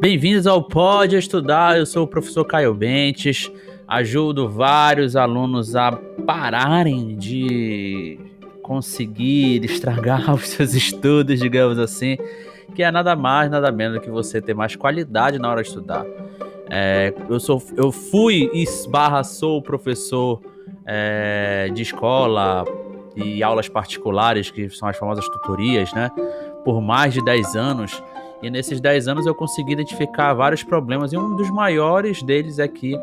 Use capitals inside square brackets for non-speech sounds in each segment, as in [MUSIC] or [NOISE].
Bem-vindos ao Pode Estudar. Eu sou o professor Caio Bentes. Ajudo vários alunos a pararem de conseguir estragar [LAUGHS] os seus estudos, digamos assim, que é nada mais, nada menos do que você ter mais qualidade na hora de estudar. É, eu, sou, eu fui esbarra sou professor é, de escola e aulas particulares, que são as famosas tutorias, né? Por mais de 10 anos. E nesses 10 anos eu consegui identificar vários problemas, e um dos maiores deles é que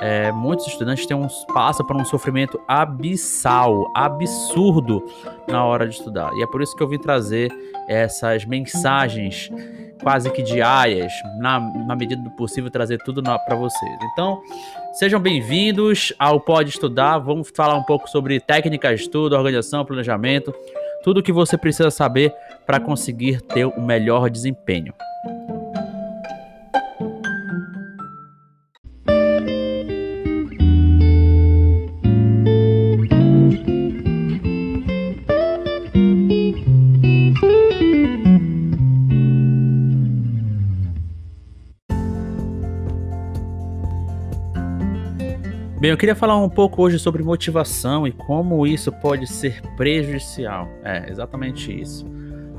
é, muitos estudantes têm um, passam por um sofrimento abissal, absurdo na hora de estudar. E é por isso que eu vim trazer essas mensagens quase que diárias, na, na medida do possível, trazer tudo para vocês. Então, sejam bem-vindos ao Pode Estudar. Vamos falar um pouco sobre técnicas de estudo, organização, planejamento, tudo o que você precisa saber para conseguir ter o melhor desempenho. Bem, eu queria falar um pouco hoje sobre motivação e como isso pode ser prejudicial. É, exatamente isso.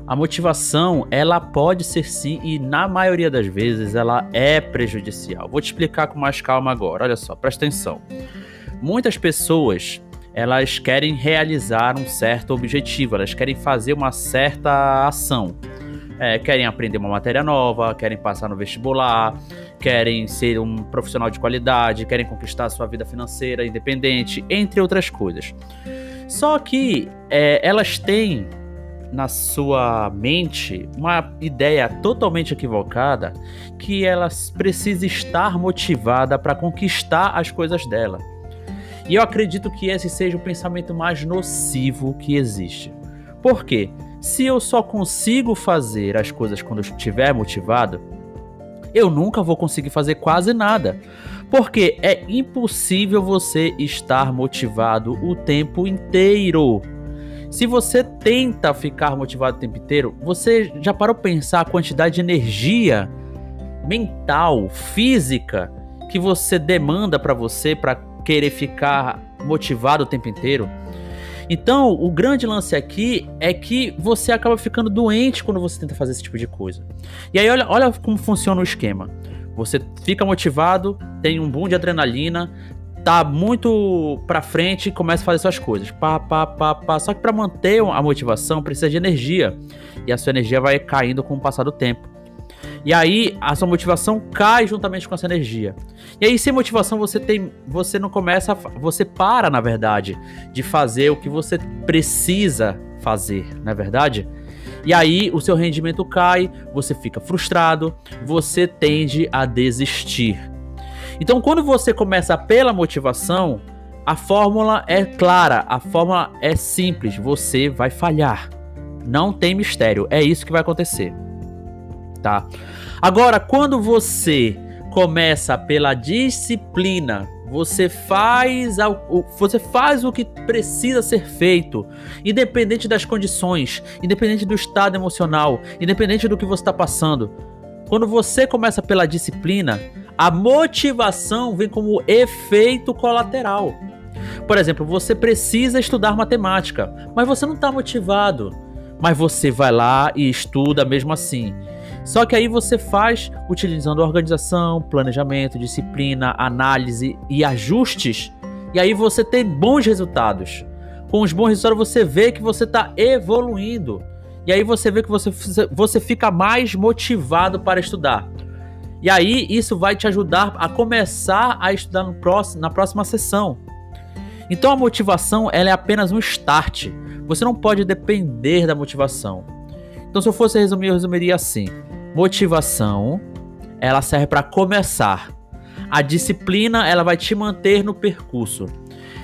A motivação, ela pode ser sim e na maioria das vezes ela é prejudicial. Vou te explicar com mais calma agora. Olha só, presta atenção. Muitas pessoas, elas querem realizar um certo objetivo, elas querem fazer uma certa ação é, querem aprender uma matéria nova, querem passar no vestibular, querem ser um profissional de qualidade, querem conquistar sua vida financeira independente, entre outras coisas. Só que é, elas têm na sua mente uma ideia totalmente equivocada que elas precisam estar motivada para conquistar as coisas dela. E eu acredito que esse seja o pensamento mais nocivo que existe. Por quê? Se eu só consigo fazer as coisas quando eu estiver motivado, eu nunca vou conseguir fazer quase nada. Porque é impossível você estar motivado o tempo inteiro. Se você tenta ficar motivado o tempo inteiro, você já parou pensar a quantidade de energia mental, física que você demanda para você para querer ficar motivado o tempo inteiro? Então, o grande lance aqui é que você acaba ficando doente quando você tenta fazer esse tipo de coisa. E aí, olha, olha como funciona o esquema. Você fica motivado, tem um boom de adrenalina, tá muito pra frente e começa a fazer suas coisas. Pá, pá, pá, pá. Só que para manter a motivação precisa de energia. E a sua energia vai caindo com o passar do tempo. E aí a sua motivação cai juntamente com essa energia. E aí sem motivação você tem, você não começa, a, você para na verdade de fazer o que você precisa fazer, na é verdade. E aí o seu rendimento cai, você fica frustrado, você tende a desistir. Então quando você começa pela motivação, a fórmula é clara, a fórmula é simples, você vai falhar. Não tem mistério, é isso que vai acontecer tá? Agora, quando você começa pela disciplina, você faz, você faz o que precisa ser feito, independente das condições, independente do estado emocional, independente do que você está passando. Quando você começa pela disciplina, a motivação vem como efeito colateral. Por exemplo, você precisa estudar matemática, mas você não está motivado. Mas você vai lá e estuda mesmo assim. Só que aí você faz utilizando organização, planejamento, disciplina, análise e ajustes. E aí você tem bons resultados. Com os bons resultados você vê que você está evoluindo. E aí você vê que você, você fica mais motivado para estudar. E aí isso vai te ajudar a começar a estudar no próximo, na próxima sessão. Então a motivação ela é apenas um start. Você não pode depender da motivação. Então se eu fosse resumir, eu resumiria assim: Motivação, ela serve para começar. A disciplina, ela vai te manter no percurso.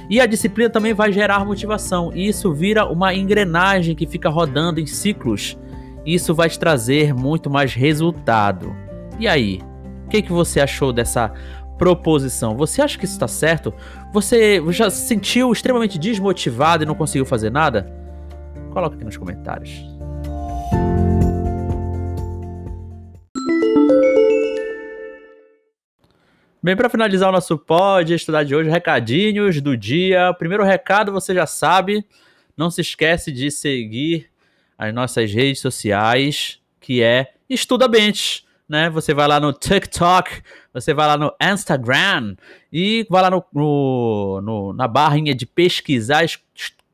E a disciplina também vai gerar motivação. E isso vira uma engrenagem que fica rodando em ciclos. Isso vai te trazer muito mais resultado. E aí? O que, que você achou dessa proposição? Você acha que isso está certo? Você já se sentiu extremamente desmotivado e não conseguiu fazer nada? Coloca aqui nos comentários. Bem, para finalizar o nosso pod, estudar de hoje, recadinhos do dia. Primeiro recado, você já sabe, não se esquece de seguir as nossas redes sociais, que é Estuda Bench, né? Você vai lá no TikTok, você vai lá no Instagram e vai lá no, no, no na barrinha de pesquisar,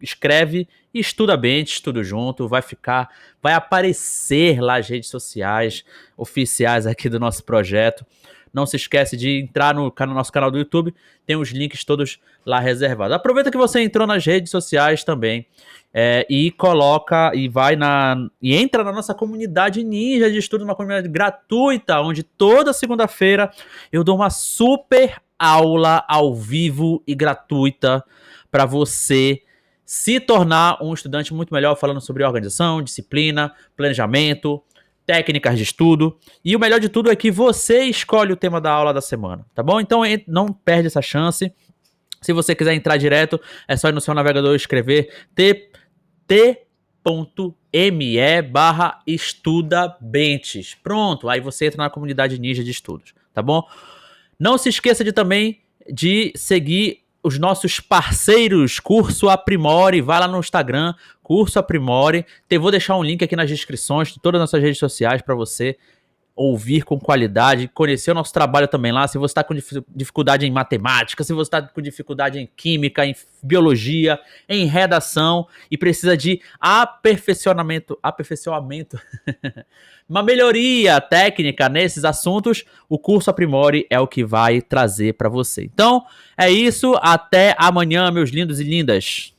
escreve Estuda Bench, tudo junto, vai ficar, vai aparecer lá as redes sociais oficiais aqui do nosso projeto. Não se esquece de entrar no, no nosso canal do YouTube, tem os links todos lá reservados. Aproveita que você entrou nas redes sociais também é, e coloca e vai na e entra na nossa comunidade ninja de estudo, uma comunidade gratuita, onde toda segunda-feira eu dou uma super aula ao vivo e gratuita para você se tornar um estudante muito melhor, falando sobre organização, disciplina, planejamento, técnicas de estudo. E o melhor de tudo é que você escolhe o tema da aula da semana, tá bom? Então não perde essa chance. Se você quiser entrar direto, é só ir no seu navegador e escrever t.me barra estudabentes. Pronto, aí você entra na comunidade ninja de estudos, tá bom? Não se esqueça de também de seguir os nossos parceiros Curso Aprimore, vai lá no Instagram, Curso Aprimore. Vou deixar um link aqui nas descrições de todas as nossas redes sociais para você ouvir com qualidade, conhecer o nosso trabalho também lá. Se você está com dificuldade em matemática, se você está com dificuldade em química, em biologia, em redação e precisa de aperfeiçoamento, aperfeiçoamento, [LAUGHS] uma melhoria técnica nesses assuntos, o curso Aprimore é o que vai trazer para você. Então, é isso. Até amanhã, meus lindos e lindas.